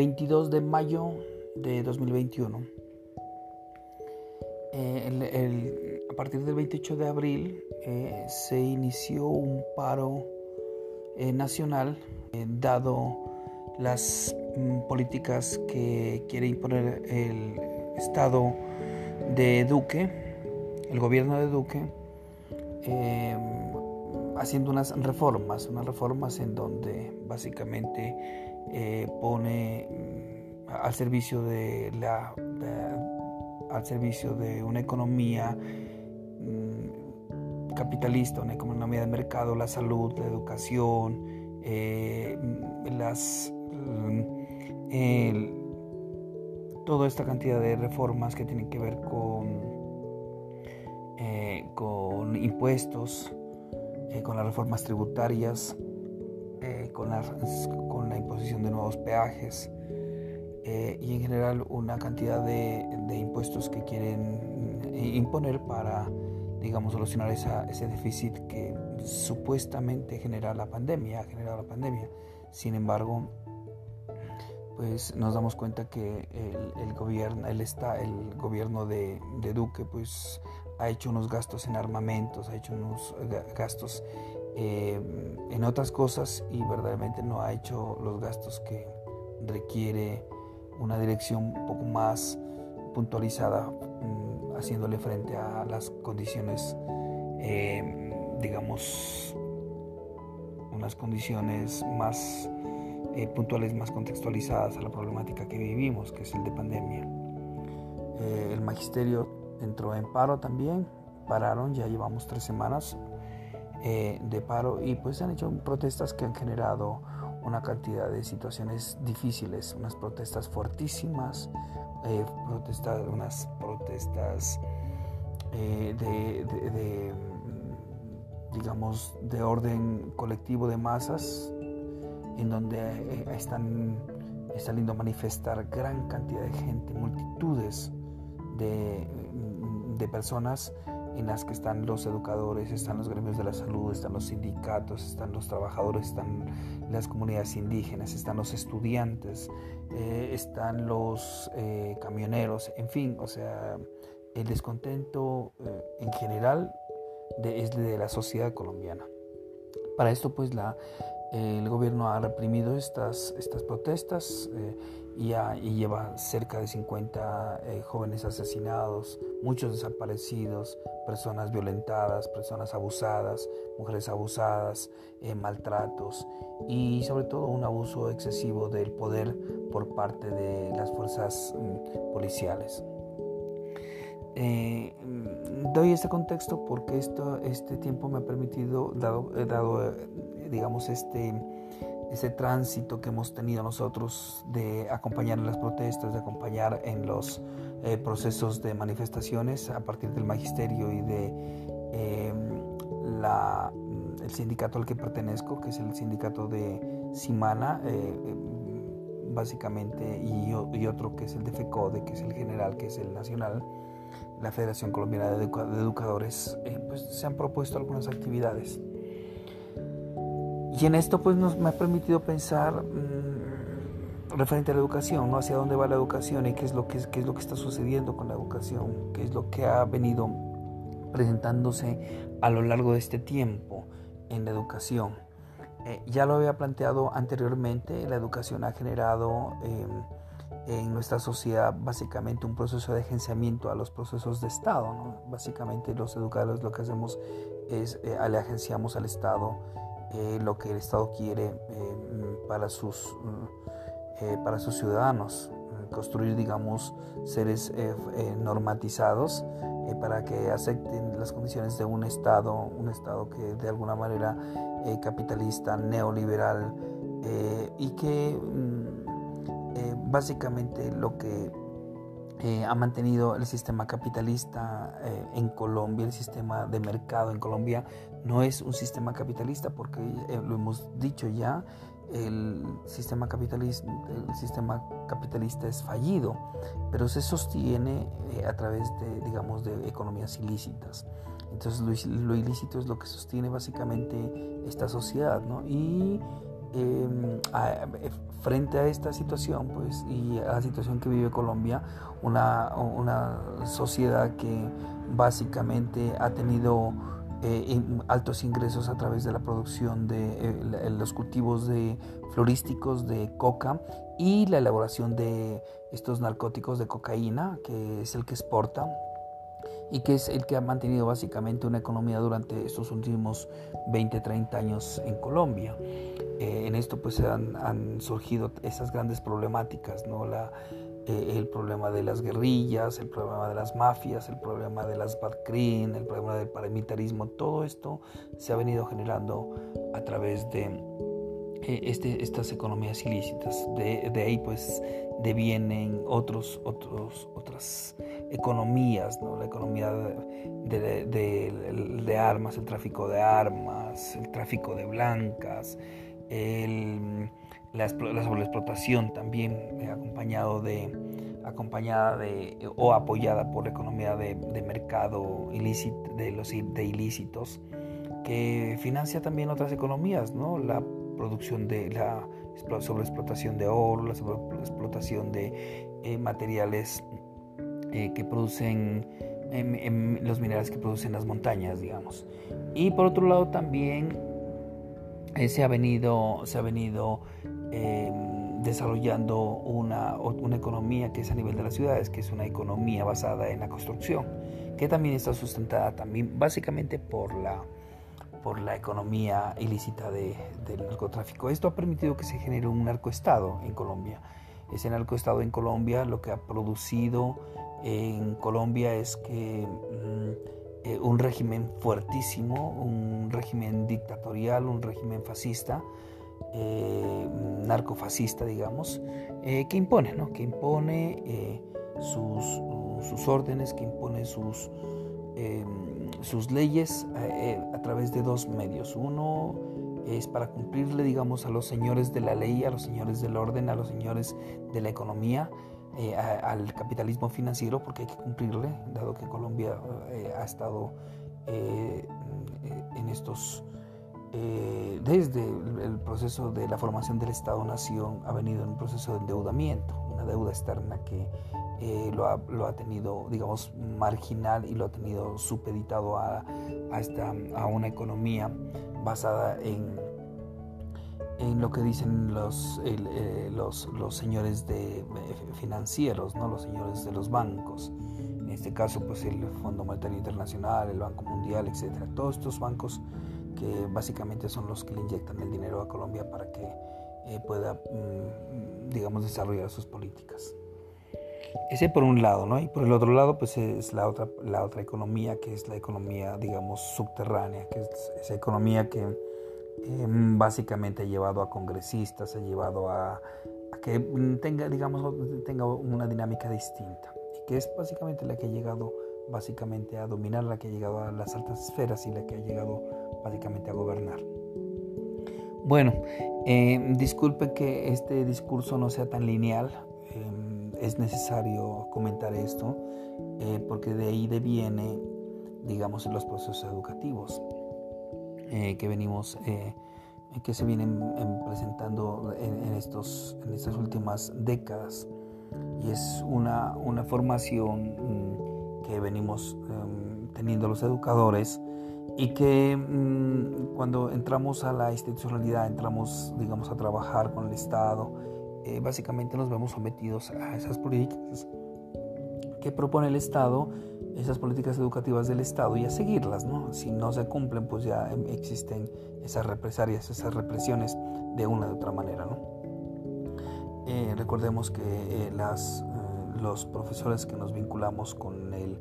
22 de mayo de 2021. Eh, a partir del 28 de abril eh, se inició un paro eh, nacional dado las mm, políticas que quiere imponer el Estado de Duque, el gobierno de Duque, haciendo unas reformas, unas reformas en donde básicamente pone mm, al servicio de la al servicio de una economía mm, capitalista, una economía de mercado, la salud, la educación, eh, las, mm, toda esta cantidad de reformas que tienen que ver con, eh, con impuestos, eh, con las reformas tributarias, con, con la imposición de nuevos peajes, eh, y en general una cantidad de, impuestos que quieren eh, imponer para, digamos, solucionar ese déficit que supuestamente genera la pandemia, ha generado la pandemia. Sin embargo, pues nos damos cuenta que el, gobierno, el, está, el gobierno de, Duque, pues ha hecho unos gastos en armamentos, ha hecho unos gastos eh, en otras cosas y verdaderamente no ha hecho los gastos que requiere una dirección un poco más puntualizada, mm, haciéndole frente a las condiciones, eh, digamos, unas condiciones más eh, puntuales, más contextualizadas a la problemática que vivimos, que es el de pandemia. Eh, el magisterio entró en paro también, pararon, ya llevamos tres semanas de paro y pues se han hecho protestas que han generado una cantidad de situaciones difíciles, unas protestas fuertísimas, eh, protestas, unas protestas eh, de, mm, digamos, de orden colectivo de masas, en donde eh, están saliendo a manifestar gran cantidad de gente, multitudes de, de personas en las que están los educadores, están los gremios de la salud, están los sindicatos, están los trabajadores, están las comunidades indígenas, están los estudiantes, eh, están los eh, camioneros, en fin, o sea, el descontento eh, en general es de la sociedad colombiana. Para esto, pues, la, el gobierno ha reprimido estas, estas protestas y, lleva cerca de 50 eh, jóvenes asesinados, muchos desaparecidos, personas violentadas, personas abusadas, mujeres abusadas, eh, maltratos y sobre todo un abuso excesivo del poder por parte de las fuerzas mm, policiales. Eh, mm, doy este contexto porque esto, este tiempo me ha permitido, dado, dado digamos, este ese tránsito que hemos tenido nosotros de acompañar en las protestas, de acompañar en los eh, procesos de manifestaciones a partir del magisterio y de em, la, mm, el sindicato al que pertenezco, que es el sindicato de Simana, eh, em, básicamente, y, y, otro que es el de FECODE, que es el general, que es el nacional, la Federación Colombiana de, Educadores, eh, pues se han propuesto algunas actividades y en esto pues nos, me ha permitido pensar mm, referente a la educación, ¿no? Hacia dónde va la educación y qué es, lo que, qué es lo que está sucediendo con la educación, qué es lo que ha venido presentándose a lo largo de este tiempo en la educación. Eh, ya lo había planteado anteriormente, la educación ha generado em, en nuestra sociedad básicamente un proceso de agenciamiento a los procesos de Estado. ¿no? Básicamente los educadores lo que hacemos es eh, le agenciamos al Estado eh, lo que el Estado quiere eh, para, sus, eh, para sus ciudadanos, construir, digamos, seres normatizados para que acepten las condiciones de un Estado, un Estado que de alguna manera capitalista, neoliberal, y que mm, básicamente lo que ha mantenido el sistema capitalista en Colombia, el sistema de mercado en Colombia, no es un sistema capitalista porque eh, lo hemos dicho ya, el sistema, capitalista, el sistema capitalista es fallido, pero se sostiene eh, a través de, digamos, de economías ilícitas. Entonces lo, ilícito es lo que sostiene básicamente esta sociedad, ¿no? Y em, frente a esta situación pues, y a la situación que vive Colombia, una, una sociedad que básicamente ha tenido eh, altos ingresos a través de la producción de eh, los cultivos de florísticos de coca y la elaboración de estos narcóticos de cocaína, que es el que exporta y que es el que ha mantenido básicamente una economía durante estos últimos 20, 30 años en Colombia. Eh, en esto pues han, han, surgido esas grandes problemáticas, ¿no? La, eh, el problema de las guerrillas, el problema de las mafias, el problema de las Badcrin, el problema del paramilitarismo, todo esto se ha venido generando a través de este, estas economías ilícitas. De, ahí pues devienen otros, otros, otras economías, ¿no? la economía de, armas, el tráfico de armas, el tráfico de blancas, la, la sobreexplotación también eh, acompañado de, acompañada de o apoyada por la economía de, mercado ilícito, de los de ilícitos que financia también otras economías, ¿no? Producción de la sobreexplotación de oro, la sobreexplotación de eh, materiales eh, que producen em, em, los minerales que producen las montañas, digamos. Y por otro lado también eh, se ha venido, se ha venido em, desarrollando una, una economía que es a nivel de las ciudades, que es una economía basada en la construcción, que también está sustentada también básicamente por la, por la economía ilícita de, del narcotráfico. Esto ha permitido que se genere un narcoestado en Colombia. Ese narcoestado en Colombia lo que ha producido en Colombia es que mm, eh, un régimen fuertísimo, un régimen dictatorial, un régimen fascista, eh, narcofascista, digamos, eh, que impone, ¿no? que impone sus, sus, órdenes, que impone sus, sus leyes a través de dos medios. Uno es para cumplirle, digamos, a los señores de la ley, a los señores del orden, a los señores de la economía, eh, al capitalismo financiero porque hay que cumplirle, dado que Colombia eh, ha estado eh, en estos, desde el proceso de la formación del Estado-Nación, ha venido en un proceso de endeudamiento, una deuda externa que lo ha, lo, ha, tenido, digamos, marginal y lo ha tenido supeditado a, esta, a una economía basada en en lo que dicen los, eh, los, señores de, eh, financieros, ¿no? los señores de los bancos. En este caso, pues el Fondo Monetario Internacional, el Banco Mundial, etcétera. Todos estos bancos que básicamente son los que le inyectan el dinero a Colombia para que eh, pueda, mm, digamos, desarrollar sus políticas. Ese por un lado, ¿no? Y por el otro lado, pues es la otra, la otra economía, que es la economía, digamos, subterránea, que es esa economía que Em, básicamente ha llevado a congresistas, ha llevado a, que tenga, digamos, tenga una dinámica distinta y que es básicamente la que ha llegado básicamente a dominar, la que ha llegado a las altas esferas y la que ha llegado básicamente a gobernar. Bueno, eh, disculpe que este discurso no sea tan lineal, es necesario comentar esto eh, porque de ahí deviene, digamos, en los procesos educativos. Eh, que venimos, eh, que se vienen em, presentando en, estos, en estas últimas décadas. Y es una, una formación mm, que venimos em, teniendo los educadores y que mm, cuando entramos a la institucionalidad, entramos, digamos, a trabajar con el Estado, eh, básicamente nos vemos sometidos a esas políticas que propone el Estado esas políticas educativas del Estado y a seguirlas, ¿no? Si no se cumplen, pues ya existen esas represalias, esas represiones de una u otra manera, ¿no? Eh, recordemos que eh, las, eh, los profesores que nos vinculamos con el,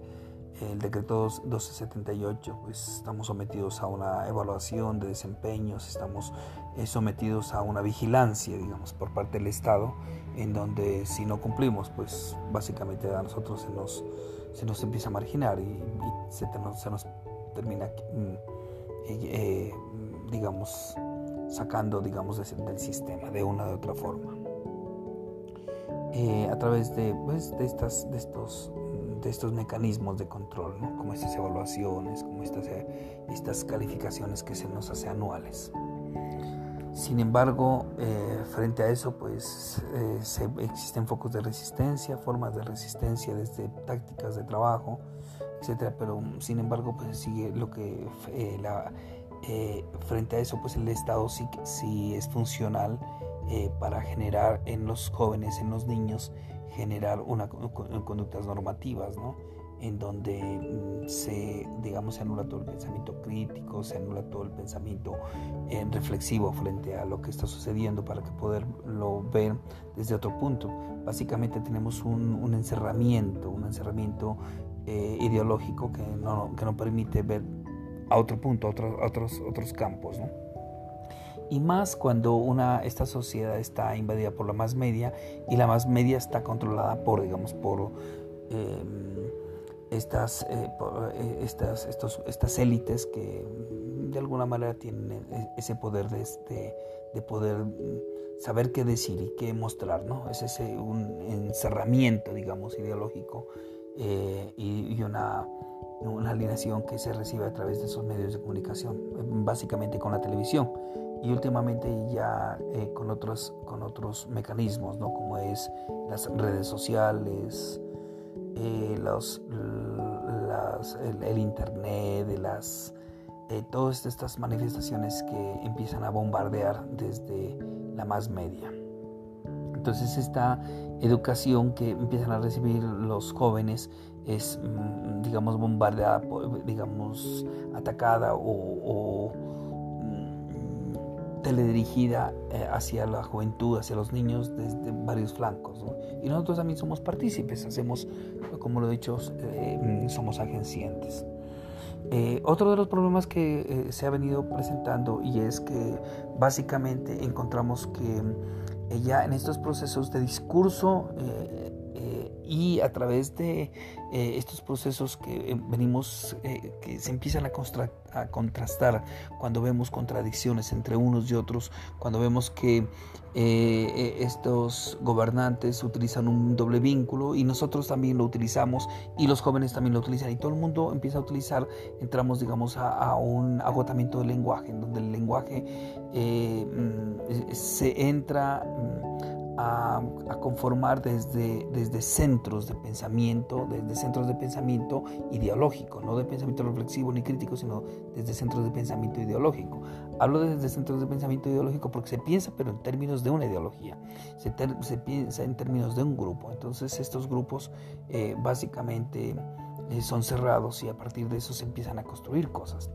el decreto 1278, pues estamos sometidos a una evaluación de desempeños, estamos sometidos a una vigilancia, digamos, por parte del Estado, en donde si no cumplimos, pues básicamente a nosotros se nos se nos empieza a marginar y, se, nos termina, mm, eh, digamos, sacando, digamos, del sistema de una u otra forma. Eh, a través de, pues, de, estas, de, estos, de estos mecanismos de control, como estas evaluaciones, como estas, eh, estas calificaciones que se nos hace anuales. Sin embargo, eh, frente a eso, pues eh, existen focos de resistencia, formas de resistencia desde tácticas de trabajo, etcétera. Pero sin embargo, pues sigue lo que eh, la, frente a eso, pues el Estado sí, sí es funcional para generar en los jóvenes, en los niños, generar una, conductas normativas, ¿no? en donde mm, se, digamos, se anula todo el pensamiento crítico, se anula todo el pensamiento eh, reflexivo frente a lo que está sucediendo para que poderlo ver desde otro punto. Básicamente tenemos un, encerramiento, un encerramiento eh, ideológico que no, que no permite ver a otro punto, a otros, otros, otros campos. Y más cuando una, esta sociedad está invadida por la más media y la más media está controlada por, digamos, por... Em, estas, eh, eh, estas, estos, estas élites que de alguna manera tienen e, ese poder de, este, de poder mm, saber qué decir y qué mostrar, ¿no? Es ese un encerramiento, digamos, ideológico eh, y, una, una alineación que se recibe a través de esos medios de comunicación, básicamente con la televisión y últimamente ya con, otros, con otros mecanismos, ¿no? Como es las redes sociales, eh, los, el, internet, de las, eh, todas estas manifestaciones que empiezan a bombardear desde la más media. Entonces esta educación que empiezan a recibir los jóvenes es, mm, digamos, bombardeada, digamos, atacada o teledirigida eh, hacia la juventud, hacia los niños desde varios flancos. Y nosotros también somos partícipes, hacemos, como lo he dicho, eh, somos agenciantes. Eh, otro de los problemas que se ha venido presentando y es que básicamente encontramos que ya en estos procesos de discurso y a través de eh, estos procesos que eh, venimos, eh, que se empiezan a, contrastar cuando vemos contradicciones entre unos y otros, cuando vemos que estos gobernantes utilizan un doble vínculo y nosotros también lo utilizamos y los jóvenes también lo utilizan y todo el mundo empieza a utilizar, entramos digamos a, un agotamiento del lenguaje, en donde el lenguaje mm, se entra... A, conformar desde, desde centros de pensamiento, desde centros de pensamiento ideológico, no de pensamiento reflexivo ni crítico, sino desde centros de pensamiento ideológico. Hablo desde centros de pensamiento ideológico porque se piensa, pero en términos de una ideología, se, se piensa en términos de un grupo. Entonces estos grupos eh, básicamente eh, son cerrados y a partir de eso se empiezan a construir cosas.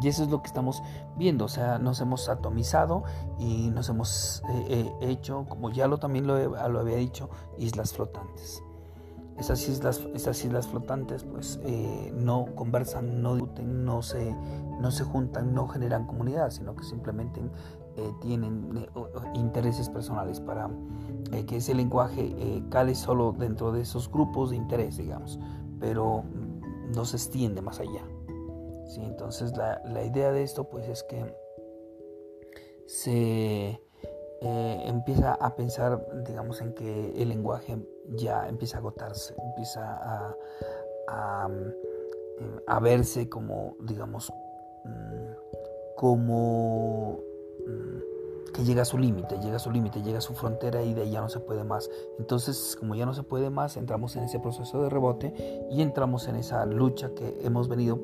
Y eso es lo que estamos viendo, o sea, nos hemos atomizado y nos hemos eh, eh, hecho, como ya lo también lo, lo, había dicho, islas flotantes. Esas islas, esas islas flotantes pues eh, no conversan, no discuten, no se, no se juntan, no generan comunidad, sino que simplemente tienen intereses personales para que ese lenguaje cale solo dentro de esos grupos de interés, digamos, pero no se extiende más allá. ¿Sí? Entonces la, la, idea de esto pues es que se eh, empieza a pensar, digamos, en que el lenguaje ya empieza a agotarse, empieza a, a, a verse como, digamos, mm, como mm, que llega a su límite, llega a su límite, llega a su frontera y de ahí ya no se puede más. Entonces, como ya no se puede más, entramos en ese proceso de rebote y entramos en esa lucha que hemos venido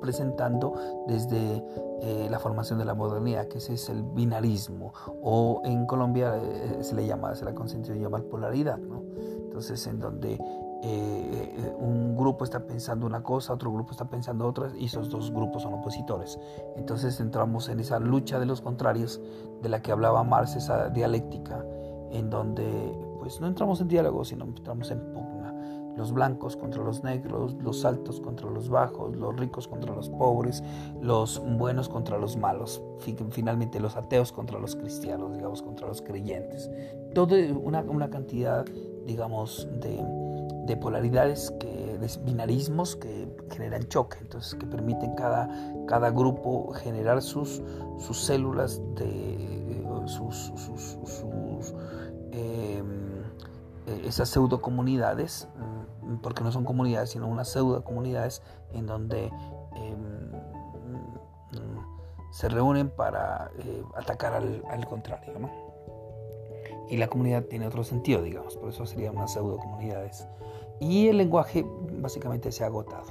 presentando desde eh, la formación de la modernidad, que ese es el binarismo, o en Colombia eh, se le llama, se le ha consentido llamar polaridad, ¿no? Entonces, en donde eh, un grupo está pensando una cosa, otro grupo está pensando otra, y esos dos grupos son opositores. Entonces entramos en esa lucha de los contrarios de la que hablaba Marx, esa dialéctica, en donde pues no entramos en diálogo, sino entramos en los blancos contra los negros, los altos contra los bajos, los ricos contra los pobres, los buenos contra los malos, finalmente los ateos contra los cristianos, digamos, contra los creyentes. Todo una, cantidad, digamos, de, de polaridades, de binarismos que generan choque, entonces que permiten cada, cada grupo generar sus, sus células de sus, sus, sus esas pseudo comunidades porque no son comunidades, sino unas pseudo comunidades en donde em, se reúnen para atacar al, al contrario, ¿no? Y la comunidad tiene otro sentido, digamos, por eso serían unas pseudo comunidades. Y el lenguaje básicamente se ha agotado.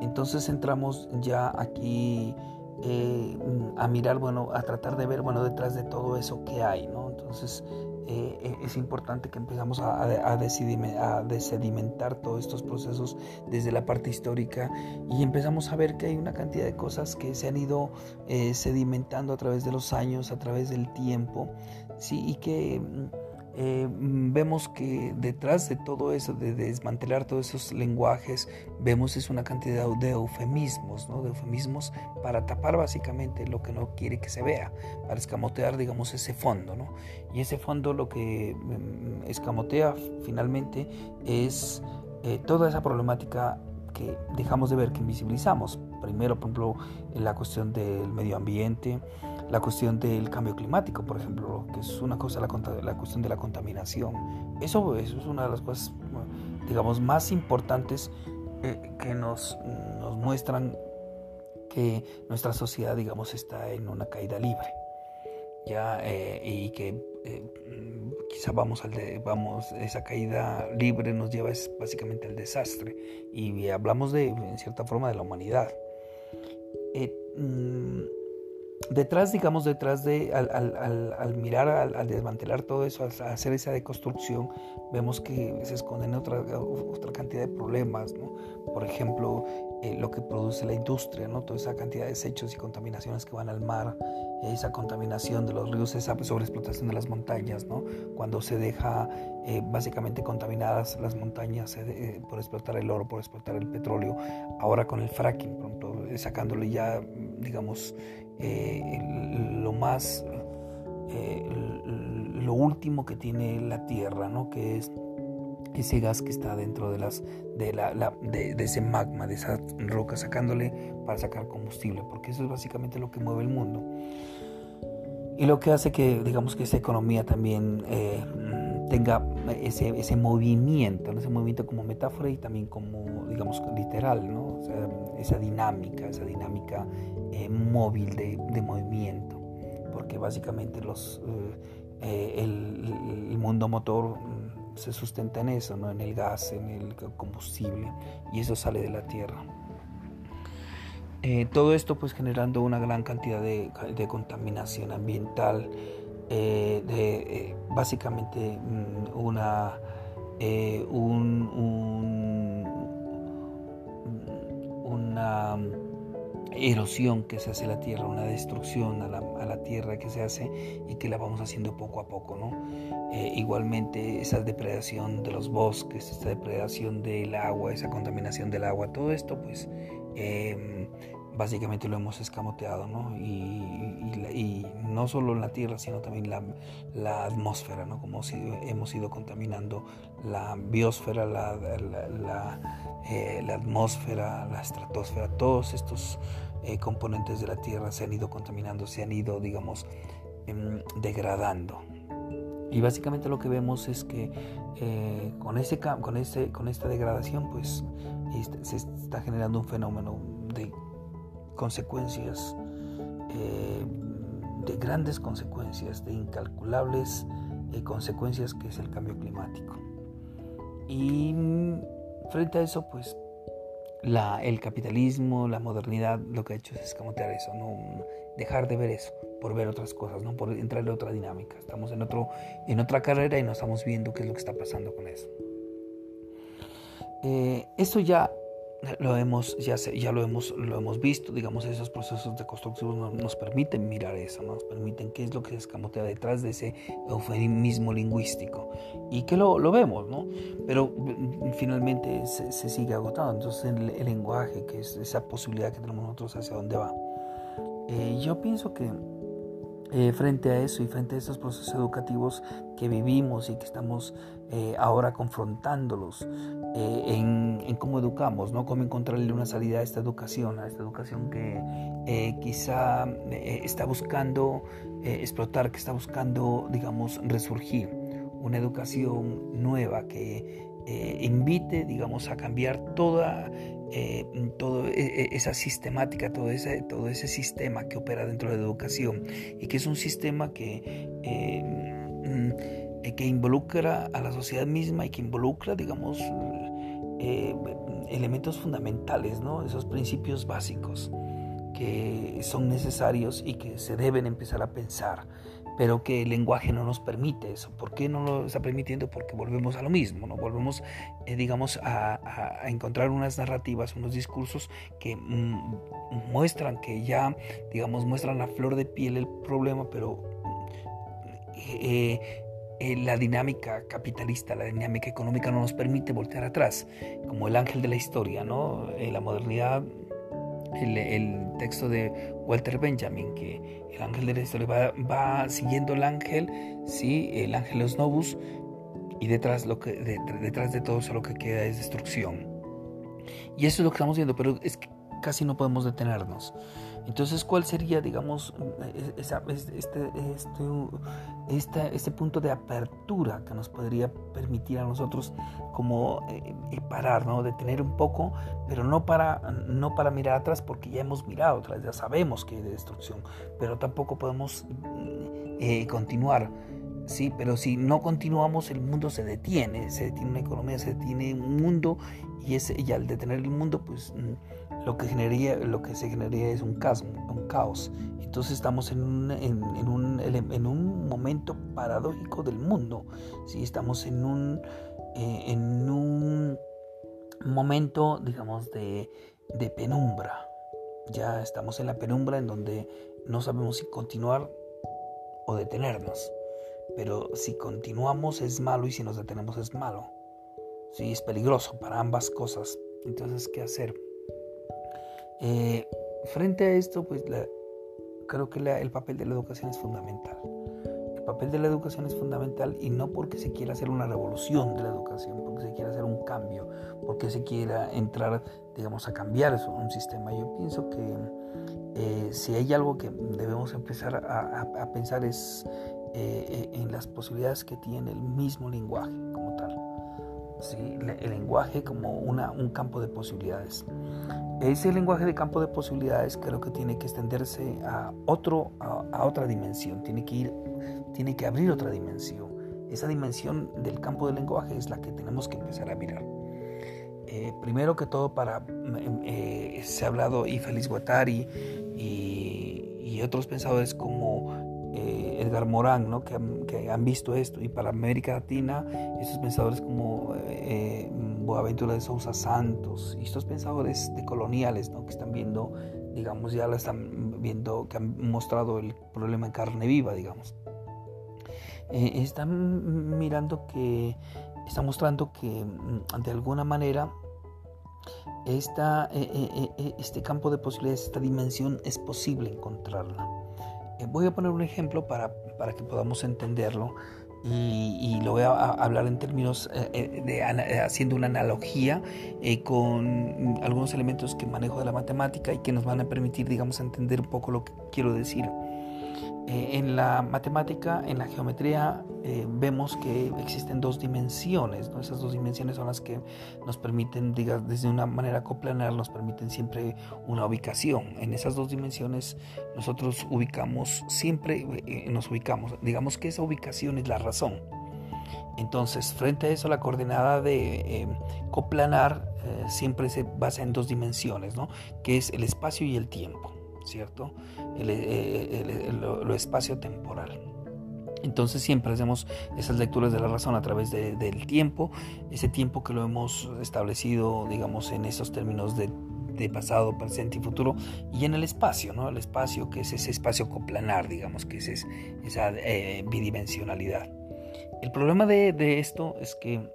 Entonces entramos ya aquí eh, a mirar, bueno, a tratar de ver, bueno, detrás de todo eso que hay, ¿no? Entonces eh, eh, es importante que empezamos a, a, a, desedimentar todos estos procesos desde la parte histórica y empezamos a ver que hay una cantidad de cosas que se han ido sedimentando a través de los años, a través del tiempo, ¿sí? Y que mm, eh, mm, vemos que detrás de todo eso, de desmantelar todos esos lenguajes, vemos es una cantidad de eufemismos, ¿no? de eufemismos para tapar básicamente lo que no quiere que se vea, para escamotear, digamos, ese fondo. ¿no? Y ese fondo lo que mm, escamotea finalmente es eh, toda esa problemática que dejamos de ver, que invisibilizamos. Primero, por ejemplo, la cuestión del medio ambiente, la cuestión del cambio climático, por ejemplo, que es una cosa, la, la cuestión de la contaminación. Eso, eso, es una de las cosas, digamos, más importantes eh, que nos, nos muestran que nuestra sociedad, digamos, está en una caída libre. Ya, eh, y que eh, quizá vamos al de, vamos esa caída libre nos lleva es básicamente al desastre y hablamos de en cierta forma de la humanidad mm, detrás, digamos, detrás de, al, mirar, al, desmantelar todo eso, al hacer esa deconstrucción, vemos que se esconden otra, otra cantidad de problemas, ¿no? Por ejemplo, eh, lo que produce la industria, ¿no? Toda esa cantidad de desechos y contaminaciones que van al mar, esa contaminación de los ríos, esa sobreexplotación de las montañas, ¿no? Cuando se deja eh, básicamente contaminadas las montañas eh, por explotar el oro, por explotar el petróleo, ahora con el fracking, pronto sacándole ya, digamos, eh, lo más, eh, lo último que tiene la Tierra, ¿no? que es ese gas que está dentro de, las, de, la, de, ese magma, de esa roca, sacándole para sacar combustible, porque eso es básicamente lo que mueve el mundo. Y lo que hace que, digamos, que esa economía también eh, tenga ese, ese movimiento, ese movimiento como metáfora y también como, digamos, literal, ¿no? Esa dinámica, esa dinámica eh, móvil de, movimiento, porque básicamente los, eh, eh, el, mundo motor mm, se sustenta en eso, ¿no? en el gas, en el combustible, y eso sale de la Tierra. todo esto pues generando una gran cantidad de, contaminación ambiental, de básicamente mm, una, un, un, una erosión que se hace a la tierra, una destrucción a la, a la, tierra que se hace y que la vamos haciendo poco a poco, ¿no? Eh, igualmente esa depredación de los bosques, esta depredación del agua, esa contaminación del agua, todo esto pues eh, básicamente lo hemos escamoteado, ¿no? Y, no solo en la tierra, sino también la, la atmósfera, ¿no? Como hemos ido contaminando la biosfera, la, eh, atmósfera, la estratosfera, todos estos eh, componentes de la tierra se han ido contaminando, se han ido, digamos, em, degradando. Y básicamente lo que vemos es que eh, con, ese, con, ese, con esta degradación, pues se está generando un fenómeno de consecuencias, eh, de grandes consecuencias, de incalculables eh, consecuencias que es el cambio climático. Y frente a eso, pues la, el capitalismo, la modernidad, lo que ha hecho es escamotear eso, no dejar de ver eso, por ver otras cosas, ¿no? por entrar en otra dinámica. Estamos en, otro, en otra carrera y no estamos viendo qué es lo que está pasando con eso. Eh, eso ya lo hemos, ya, ya lo, hemos, lo hemos visto, digamos, esos procesos de construcción nos, nos, permiten mirar eso, nos permiten qué es lo que se escamotea detrás de ese eufemismo lingüístico y que lo, lo vemos, ¿no? Pero mm, finalmente se, se sigue agotando, entonces el, el, lenguaje, que es esa posibilidad que tenemos nosotros hacia dónde va. Eh, yo pienso que eh, frente a eso y frente a esos procesos educativos que vivimos y que estamos eh, ahora confrontándolos eh, en, en, cómo educamos, ¿no? cómo encontrarle una salida a esta educación, a esta educación que quizá está buscando explotar, que está buscando, digamos, resurgir, una educación nueva que invite, digamos, a cambiar toda, toda e, e, esa sistemática, todo ese, todo ese sistema que opera dentro de la educación y que es un sistema que mm, que involucra a la sociedad misma y que involucra, digamos, eh, elementos fundamentales, ¿no? esos principios básicos que son necesarios y que se deben empezar a pensar, pero que el lenguaje no nos permite eso. ¿Por qué no lo está permitiendo? Porque volvemos a lo mismo, ¿no? volvemos, eh, digamos, a, encontrar unas narrativas, unos discursos que mm, muestran que ya, digamos, muestran a flor de piel el problema, pero eh, eh, la dinámica capitalista, la dinámica económica no nos permite voltear atrás, como el ángel de la historia, ¿no? La modernidad, el, texto de Walter Benjamin, que el ángel de la historia va, siguiendo el ángel, ¿sí? El ángel es novus, y detrás, lo que, detrás de todo eso lo que queda es destrucción. Y eso es lo que estamos viendo, pero es que casi no podemos detenernos. Entonces, ¿cuál sería, digamos, este, este, este, punto de apertura que nos podría permitir a nosotros como eh, parar, ¿no? detener un poco, pero no para, no para mirar atrás, porque ya hemos mirado atrás, ya sabemos que hay destrucción, pero tampoco podemos eh, continuar. Sí, pero si no continuamos, el mundo se detiene, se detiene una economía, se detiene un mundo y, ese, y al detener el mundo, pues lo que, generaría, lo que se generaría es un caos, un caos. Entonces estamos en un, en, un, en un momento paradójico del mundo. ¿sí? Estamos en un, eh, en un momento, digamos, de, de penumbra. Ya estamos en la penumbra en donde no sabemos si continuar o detenernos. Pero si continuamos es malo y si nos detenemos es malo. Sí, es peligroso para ambas cosas. Entonces, ¿qué hacer? Eh, frente a esto, pues creo que el papel de la educación es fundamental. El papel de la educación es fundamental y no porque se quiera hacer una revolución de la educación, porque se quiera hacer un cambio, porque se quiera entrar, digamos, a cambiar un sistema. Yo pienso que eh, si hay algo que debemos empezar a, pensar es eh, en las posibilidades que tiene el mismo lenguaje. ¿Sí? El lenguaje como una, un campo de posibilidades. Ese lenguaje de campo de posibilidades creo que tiene que extenderse a, otro, a, otra dimensión, tiene que, ir, tiene que abrir otra dimensión. Esa dimensión del campo del lenguaje es la que tenemos que empezar a mirar. Eh, primero que todo, para, eh, se ha hablado y Félix Guattari y, otros pensadores como Edgar Morán, ¿no? que, han, visto esto. Y para América Latina, esos pensadores como eh, Boaventura de Sousa Santos y estos pensadores de coloniales ¿no? que están viendo, digamos, ya lo están viendo, que han mostrado el problema en carne viva, digamos. Eh, están mirando que, están mostrando que mm, de alguna manera esta, este campo de posibilidades, esta dimensión es posible encontrarla. Eh, voy a poner un ejemplo para, para que podamos entenderlo y, lo voy a, hablar en términos eh, eh, de, haciendo una analogía con algunos elementos que manejo de la matemática y que nos van a permitir, digamos, entender un poco lo que quiero decir. Eh, en la matemática, en la geometría, eh, vemos que existen dos dimensiones. Esas dos dimensiones son las que nos permiten, digamos, desde una manera coplanar, nos permiten siempre una ubicación. En esas dos dimensiones nosotros ubicamos, siempre eh, nos ubicamos. Digamos que esa ubicación es la razón. Entonces, frente a eso, la coordenada de coplanar siempre se basa en dos dimensiones, ¿no? que es el espacio y el tiempo. ¿Cierto? El, eh, lo, espacio temporal. Entonces siempre hacemos esas lecturas de la razón a través del tiempo, ese tiempo que lo hemos establecido, digamos, en esos términos de, pasado, presente y futuro, y en el espacio, ¿no? El espacio que es ese espacio coplanar, digamos, que es, esa eh, bidimensionalidad. El problema de, de esto es que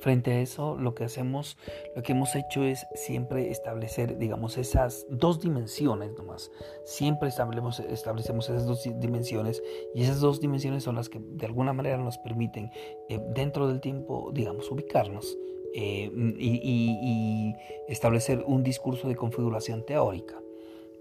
Frente a eso, lo que hacemos, lo que hemos hecho es siempre establecer, digamos, esas dos dimensiones nomás. Siempre establecemos, establecemos esas dos dimensiones y esas dos dimensiones son las que de alguna manera nos permiten eh, dentro del tiempo, digamos, ubicarnos eh, y, establecer un discurso de configuración teórica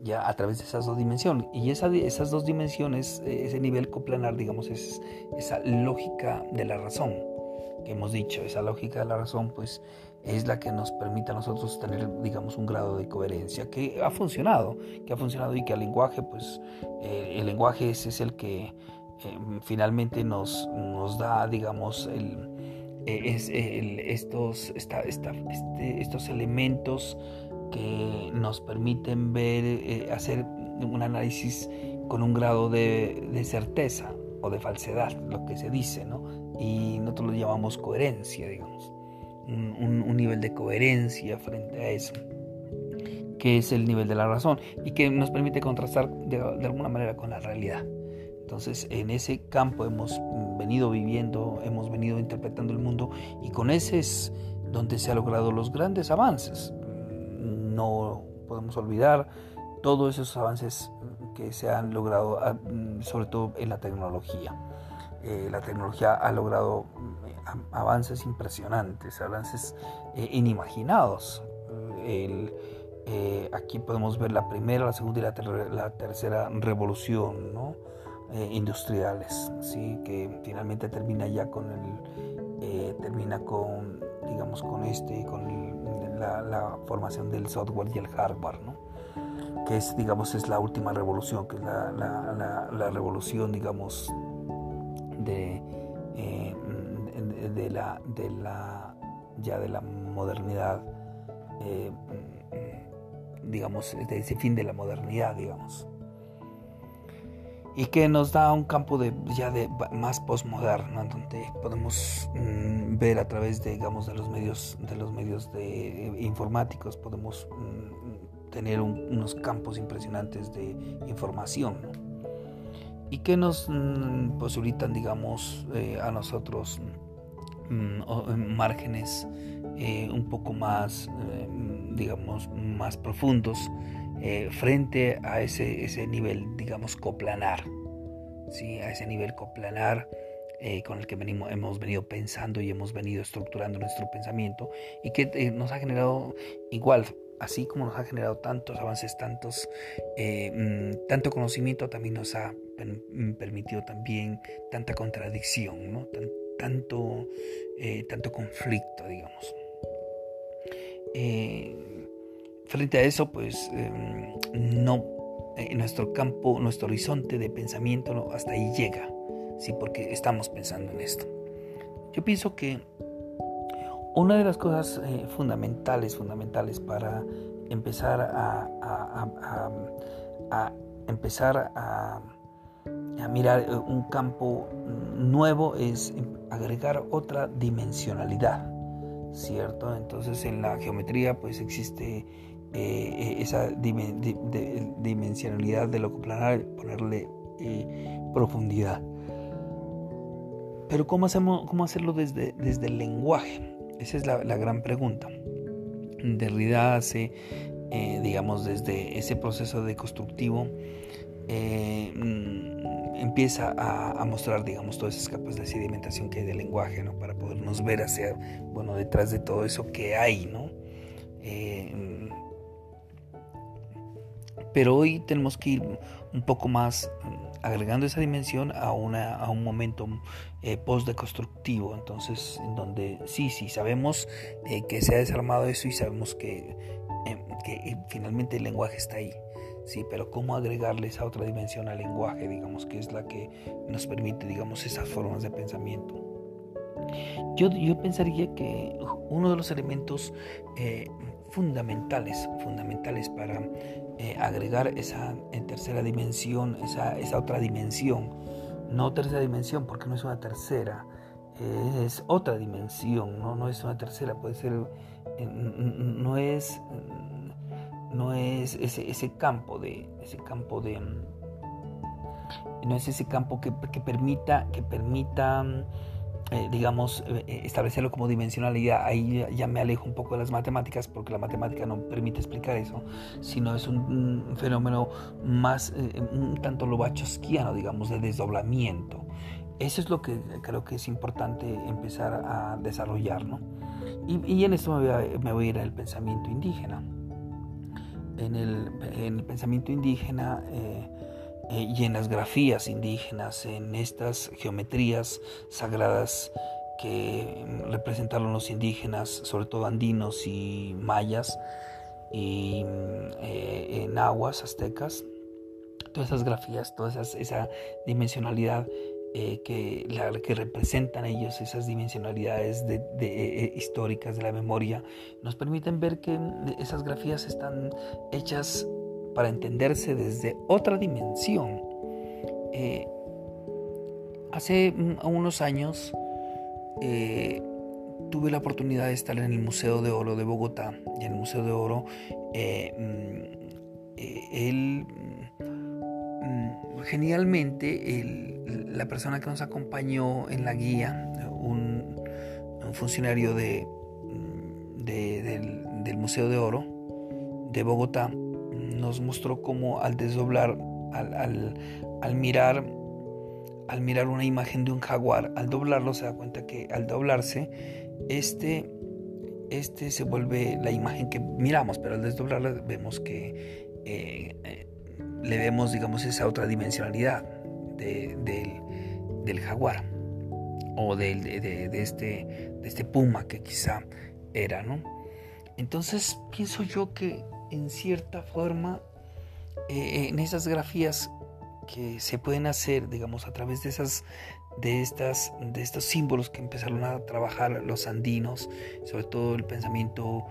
ya a través de esas dos dimensiones. Y esa, esas dos dimensiones, eh, ese nivel coplanar, digamos, es esa lógica de la razón que hemos dicho, esa lógica de la razón, pues es la que nos permite a nosotros tener, digamos, un grado de coherencia que ha funcionado, que ha funcionado y que el lenguaje, pues, eh, el lenguaje ese es el que eh, finalmente nos, nos da, digamos, el, eh, es, estos, esta, esta, este, estos elementos que nos permiten ver, hacer un análisis con un grado de, de certeza o de falsedad, lo que se dice, ¿no? Y nosotros lo llamamos coherencia, digamos un, nivel de coherencia frente a eso, que es el nivel de la razón y que nos permite contrastar de, alguna manera con la realidad. Entonces, en ese campo hemos venido viviendo, hemos venido interpretando el mundo y con ese es donde se han logrado los grandes avances. No podemos olvidar todos esos avances que se han logrado, ah, sobre todo en la tecnología. Eh, la tecnología ha logrado avances impresionantes, avances eh, inimaginados. Eh, aquí podemos ver la primera, la segunda y la, tercera revolución eh, industriales, ¿sí? que finalmente termina ya con el, termina con, digamos, con este, con la, formación del software y el hardware, que es, digamos, es la última revolución, que es la, revolución, digamos, de de la, de la ya de la modernidad, eh, digamos, de ese fin de la modernidad, digamos. Y que nos da un campo de, ya de más postmoderno, donde podemos mm, ver a través de, digamos, de los medios, de los medios de, informáticos, podemos mm, tener unos campos impresionantes de información, y que nos mm, posibilitan, digamos, eh, a nosotros Mm, márgenes eh, un poco más, eh, digamos, más profundos eh, frente a ese, ese nivel, digamos, coplanar, ¿sí? a ese nivel coplanar con el que hemos venido pensando y hemos venido estructurando nuestro pensamiento y que nos ha generado igual así como nos ha generado tantos avances, tantos, mm, tanto conocimiento, también nos ha permitido también tanta contradicción, ¿no? tanto, eh, tanto conflicto, digamos. Eh, frente a eso, pues em, no, en nuestro campo, nuestro horizonte de pensamiento hasta ahí llega, ¿sí? porque estamos pensando en esto. Yo pienso que una de las cosas eh, fundamentales, fundamentales para empezar a, empezar a mirar eh, un campo nuevo es agregar otra dimensionalidad, ¿cierto? Entonces en la geometría pues existe eh, esa dimensionalidad de lo coplanar, ponerle profundidad. Pero ¿cómo, hacemos, cómo hacerlo desde, desde el lenguaje? Esa es la, gran pregunta. Derrida hace, digamos, desde ese proceso de constructivo, empieza a, mostrar, digamos, todas esas capas de sedimentación que hay del lenguaje, ¿no? Para podernos ver hacia, bueno, detrás de todo eso que hay, ¿no? Eh, pero hoy tenemos que ir un poco más mm, agregando esa dimensión a, una, a un momento eh, post-deconstructivo, entonces, en donde sí, sí, sabemos eh, que se ha desarmado eso y sabemos que, que finalmente el lenguaje está ahí. Sí, pero cómo agregarle esa otra dimensión al lenguaje, digamos, que es la que nos permite, digamos, esas formas de pensamiento. Yo, yo pensaría que uno de los elementos eh, fundamentales, fundamentales para eh, agregar esa eh, tercera dimensión, esa, esa otra dimensión, no tercera dimensión porque no es una tercera, es otra dimensión, ¿no? no es una tercera, puede ser, no es no es ese, ese campo de ese campo de no es ese campo que, permita que permita eh, digamos eh, establecerlo como dimensionalidad ahí ya, me alejo un poco de las matemáticas porque la matemática no permite explicar eso sino es un, fenómeno más eh, un tanto lobachowskiano digamos de desdoblamiento eso es lo que creo que es importante empezar a desarrollar ¿no? y, en esto me voy, a, me voy a ir al pensamiento indígena en el, pensamiento indígena eh, eh, y en las grafías indígenas, en estas geometrías sagradas que representaron los indígenas, sobre todo andinos y mayas, y eh, en aguas aztecas, todas esas grafías, toda esa, dimensionalidad eh, que, la, que representan ellos, esas dimensionalidades de, eh, históricas de la memoria, nos permiten ver que esas grafías están hechas para entenderse desde otra dimensión. hace mm, unos años tuve la oportunidad de estar en el Museo de Oro de Bogotá y en el Museo de Oro eh, mm, eh, él mm, genialmente la persona que nos acompañó en la guía un, funcionario de, del, Museo de Oro de Bogotá nos mostró cómo al desdoblar al, al mirar al mirar una imagen de un jaguar, al doblarlo se da cuenta que al doblarse, este, este se vuelve la imagen que miramos, pero al desdoblarla vemos que eh, eh, le vemos, digamos, esa otra dimensionalidad del, jaguar o de, este, de este puma que quizá era, ¿no? Entonces pienso yo que en cierta forma eh, en esas grafías que se pueden hacer, digamos, a través de esas de, estas, de estos símbolos que empezaron a trabajar los andinos, sobre todo el pensamiento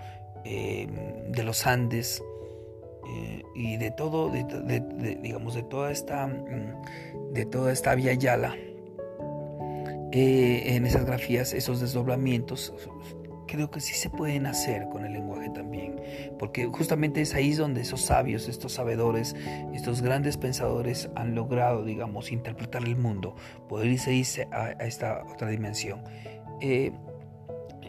em, de los Andes eh, y de todo, digamos, de toda esta, mm, de toda esta vía Yala. Eh, en esas grafías, esos desdoblamientos creo que sí se pueden hacer con el lenguaje también, porque justamente es ahí donde esos sabios, estos sabedores, estos grandes pensadores han logrado, digamos, interpretar el mundo, poder irse a, esta otra dimensión. Eh,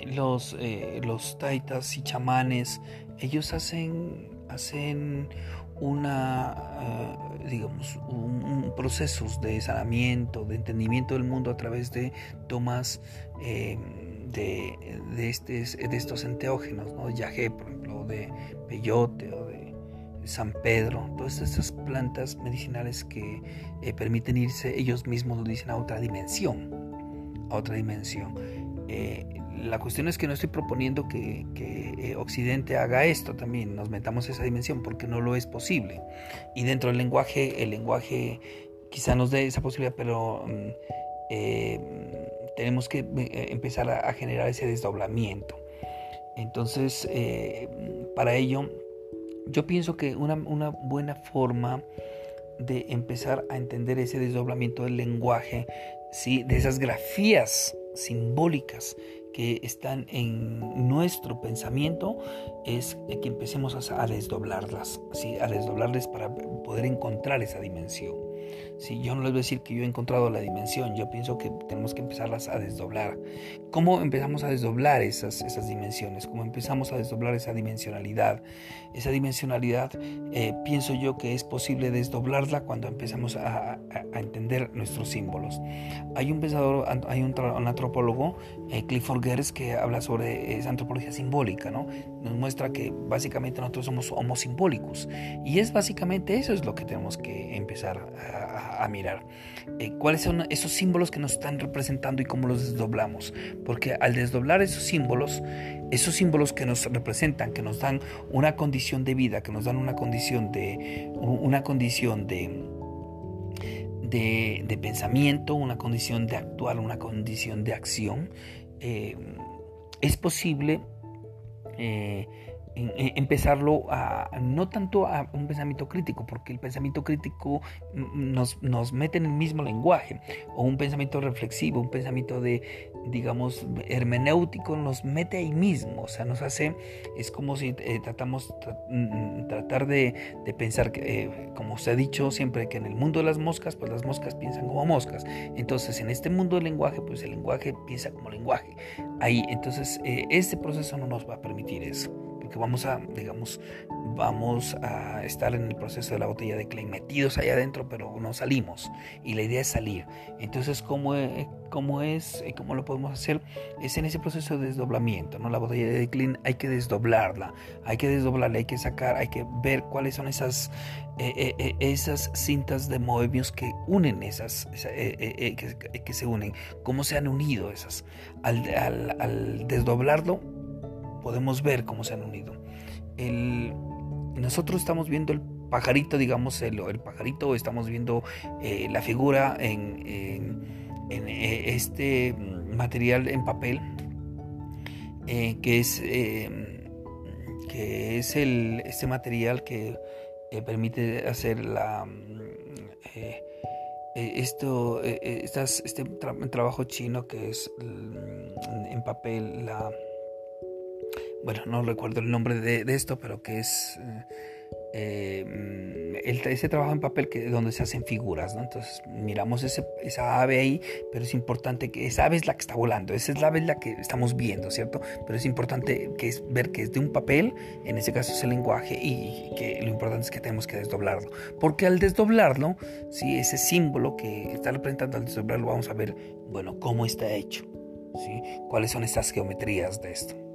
los, eh, los taitas y chamanes, ellos hacen, hacen una, eh, digamos, un, procesos de sanamiento, de entendimiento del mundo a través de tomas de, de, de estos enteógenos, ¿no? Yagé, por ejemplo, de peyote o de San Pedro, todas estas plantas medicinales que eh, permiten irse, ellos mismos lo dicen, a otra dimensión, a otra dimensión. Eh, la cuestión es que no estoy proponiendo que, eh, Occidente haga esto también, nos metamos esa dimensión, porque no lo es posible. Y dentro del lenguaje, el lenguaje quizá nos dé esa posibilidad, pero mm, tenemos que eh, empezar a, generar ese desdoblamiento. Entonces, eh, para ello, yo pienso que una, buena forma de empezar a entender ese desdoblamiento del lenguaje, ¿sí? de esas grafías simbólicas que están en nuestro pensamiento, es que empecemos a, desdoblarlas, ¿sí? a desdoblarles para poder encontrar esa dimensión. Si yo no les voy a decir que yo he encontrado la dimensión, yo pienso que tenemos que empezarlas a desdoblar. ¿Cómo empezamos a desdoblar esas, esas dimensiones? ¿Cómo empezamos a desdoblar esa dimensionalidad? Esa dimensionalidad eh, pienso yo que es posible desdoblarla cuando empezamos a, entender nuestros símbolos. Hay un pensador, hay un, antropólogo, eh, Clifford Geertz, que habla sobre esa antropología simbólica, ¿no? Nos muestra que básicamente nosotros somos homosimbólicos. Y es básicamente eso es lo que tenemos que empezar a a, mirar. Eh, ¿Cuáles son esos símbolos que nos están representando y cómo los desdoblamos? Porque al desdoblar esos símbolos, esos símbolos que nos representan, que nos dan una condición de vida, que nos dan una condición de, una condición de, de, pensamiento, una condición de actuar, una condición de acción, eh, es posible eh, empezarlo a no tanto a un pensamiento crítico, porque el pensamiento crítico nos, nos mete en el mismo lenguaje, o un pensamiento reflexivo, un pensamiento de, digamos, hermenéutico, nos mete ahí mismo, o sea, nos hace, es como si eh, tratamos, tratar de, de pensar, que, eh, como se ha dicho siempre, que en el mundo de las moscas, pues las moscas piensan como moscas, entonces en este mundo del lenguaje, pues el lenguaje piensa como lenguaje, ahí, entonces eh, este proceso no nos va a permitir eso porque vamos a, digamos, vamos a estar en el proceso de la botella de Klein, metidos allá adentro, pero no salimos. Y la idea es salir. Entonces, ¿cómo, eh, cómo es, y cómo lo podemos hacer? Es en ese proceso de desdoblamiento, ¿no? La botella de Klein hay que desdoblarla, hay que desdoblarla, hay que sacar, hay que ver cuáles son esas, eh, eh, esas cintas de Moebius que unen esas, que, se unen, cómo se han unido esas. Al, al, al desdoblarlo, podemos ver cómo se han unido. Nosotros estamos viendo el pajarito, digamos, el, pajarito, estamos viendo eh, la figura en, eh, este material en papel, eh, que es, que es el, este material que permite hacer la... esto, este trabajo chino que es mm, en papel la bueno, no recuerdo el nombre de, esto, pero que es eh, mm, ese trabajo en papel que donde se hacen figuras, ¿no? Entonces miramos esa ave ahí, pero es importante que esa ave es la que está volando, esa es la ave la que estamos viendo, ¿cierto? Pero es importante que es ver que es de un papel, en ese caso es el lenguaje, y que lo importante es que tenemos que desdoblarlo, porque al desdoblarlo, si ese símbolo que está representando al desdoblarlo, vamos a ver, bueno, cómo está hecho, ¿sí? ¿Cuáles son estas geometrías de esto?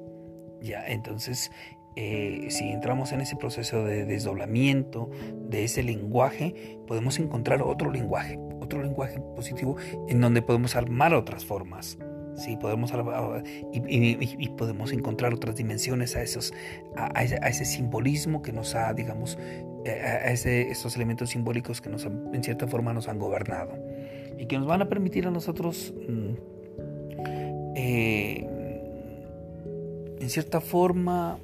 Ya, entonces, eh, si entramos en ese proceso de desdoblamiento de ese lenguaje, podemos encontrar otro lenguaje, otro lenguaje positivo en donde podemos armar otras formas. Sí, podemos y, podemos encontrar otras dimensiones a esos a, ese, simbolismo que nos ha digamos eh, a ese, esos elementos simbólicos que nos en cierta forma nos han gobernado y que nos van a permitir a nosotros mm, eh, en cierta forma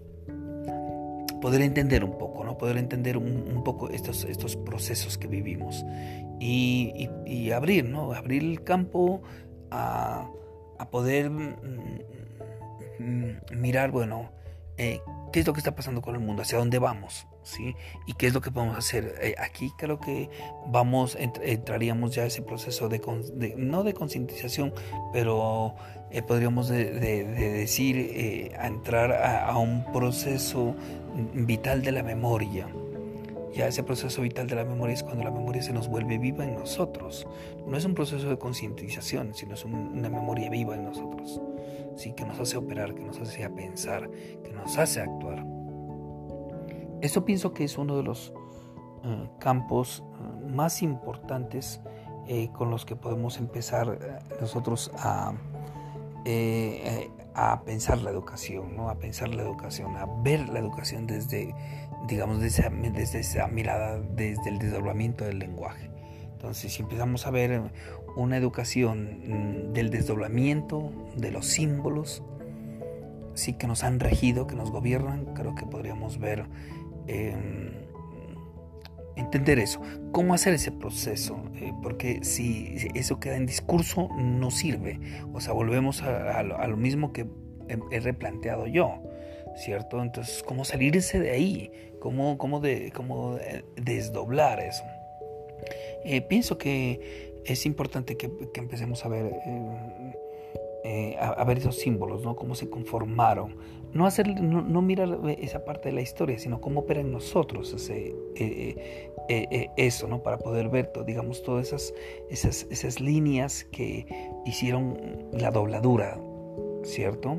poder entender un poco, ¿no? Poder entender un, poco estos, estos procesos que vivimos y, abrir, ¿no? Abrir el campo a, poder mm, mm, mirar, bueno, eh, qué es lo que está pasando con el mundo, hacia dónde vamos, Y qué es lo que podemos hacer. Eh, aquí creo que vamos, entraríamos ya a ese proceso de, no de concientización, pero eh, podríamos de, decir eh, a entrar a, un proceso vital de la memoria. Ya ese proceso vital de la memoria es cuando la memoria se nos vuelve viva en nosotros. No es un proceso de concientización, sino es una memoria viva en nosotros. Sí, que nos hace operar, que nos hace pensar, que nos hace actuar. Eso pienso que es uno de los eh, campos más importantes con los que podemos empezar nosotros a eh, eh, a pensar la educación, ¿no? a pensar la educación, a ver la educación desde, digamos, desde, desde esa mirada, desde el desdoblamiento del lenguaje. Entonces, si empezamos a ver una educación mm, del desdoblamiento de los símbolos, sí que nos han regido, que nos gobiernan, creo que podríamos ver eh, entender eso, cómo hacer ese proceso, eh, porque si eso queda en discurso no sirve, o sea, volvemos a, lo, mismo que he, replanteado yo, ¿cierto? Entonces, ¿cómo salirse de ahí? ¿Cómo, cómo, de, cómo desdoblar eso? Eh, pienso que es importante que, empecemos a ver... Eh, a, ver esos símbolos, ¿no? Cómo se conformaron. No, hacer, no, mirar esa parte de la historia, sino cómo opera en nosotros ese, eh, eh, eso, ¿no? Para poder ver, digamos, todas esas, esas, esas líneas que hicieron la dobladura, ¿cierto?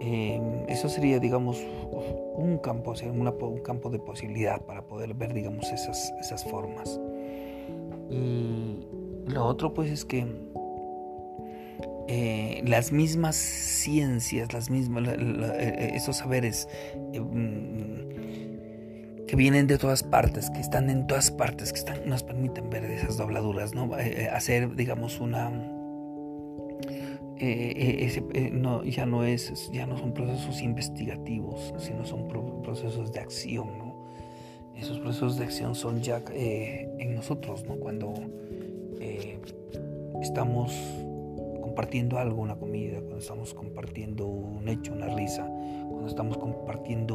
Em, eso sería, digamos, un campo, un campo de posibilidad para poder ver, digamos, esas, esas formas. Y lo otro, pues, es que eh, las mismas ciencias, las mismas, esos saberes que vienen de todas partes, que están en todas partes, que nos permiten ver esas dobladuras, ¿no? Eh, eh, hacer, digamos, una... Eh, ya no es, ya no son procesos investigativos, sino son procesos de acción. Esos procesos de acción son ya en nosotros, ¿no? Cuando estamos compartiendo algo, una comida, cuando estamos compartiendo un hecho, una risa, cuando estamos compartiendo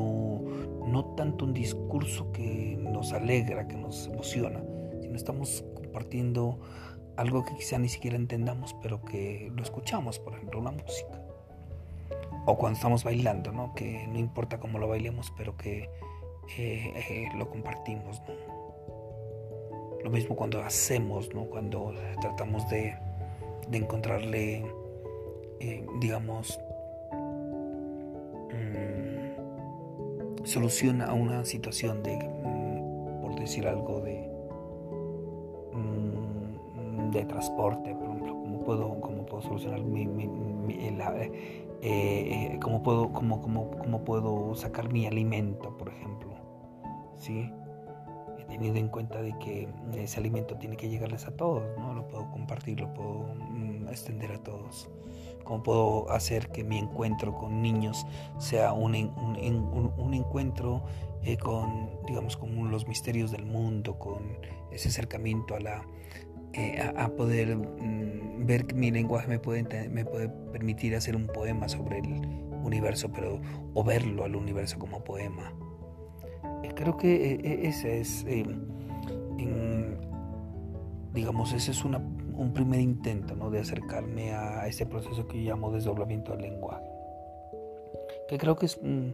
no tanto un discurso que nos alegra, que nos emociona, sino estamos compartiendo algo que quizá ni siquiera entendamos, pero que lo escuchamos, por ejemplo, una música. o cuando estamos bailando, ¿no? Que no importa cómo lo bailemos, pero que eh, eh, lo compartimos, Lo mismo cuando hacemos, ¿no? Cuando tratamos de, de encontrarle, eh, digamos, mm, solución a una situación de, mm, por decir algo, de, mm, de transporte, por ejemplo, cómo puedo, cómo puedo solucionar mi, mi, cómo puedo, cómo, cómo, cómo puedo sacar mi alimento, por ejemplo ¿sí? He tenido en cuenta de que ese alimento tiene que llegarles a todos, ¿no? Lo puedo compartir, lo puedo extender a todos. ¿Cómo puedo hacer que mi encuentro con niños sea un, un, encuentro eh, con, digamos, con los misterios del mundo, con ese acercamiento a la... Eh, a, poder mm, ver que mi lenguaje me puede, me puede permitir hacer un poema sobre el universo, pero o verlo al universo como poema creo que eh, eh, ese es, eh, digamos, ese es un primer intento ¿no? de acercarme a ese proceso que yo llamo desdoblamiento del lenguaje, que creo que es, mm,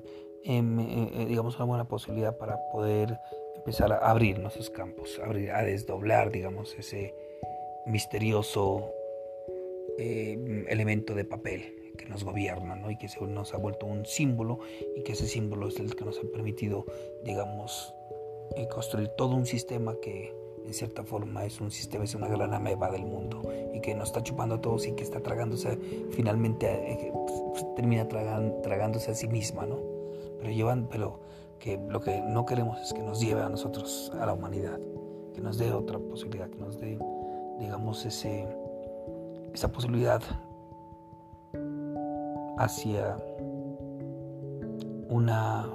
em, digamos, una buena posibilidad para poder empezar a abrir nuestros campos, a desdoblar, digamos, ese misterioso elemento de papel que nos gobierna ¿no? y que se nos ha vuelto un símbolo y que ese símbolo es el que nos ha permitido, digamos, eh, construir todo un sistema que en cierta forma es un sistema, es una gran ameba del mundo y que nos está chupando a todos y que está tragándose, finalmente eh, termina tragándose a sí misma, ¿no? Pero llevan, pero que lo que no queremos es que nos lleve a nosotros, a la humanidad, que nos dé otra posibilidad, que nos dé, digamos, ese, esa posibilidad hacia una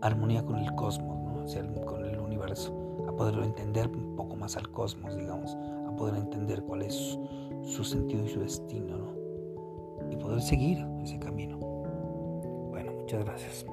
armonía con el cosmos, con el universo, poderlo entender un poco más al cosmos, digamos, a poder entender cuál es su sentido y su destino, y poder seguir ese camino. Bueno, muchas gracias.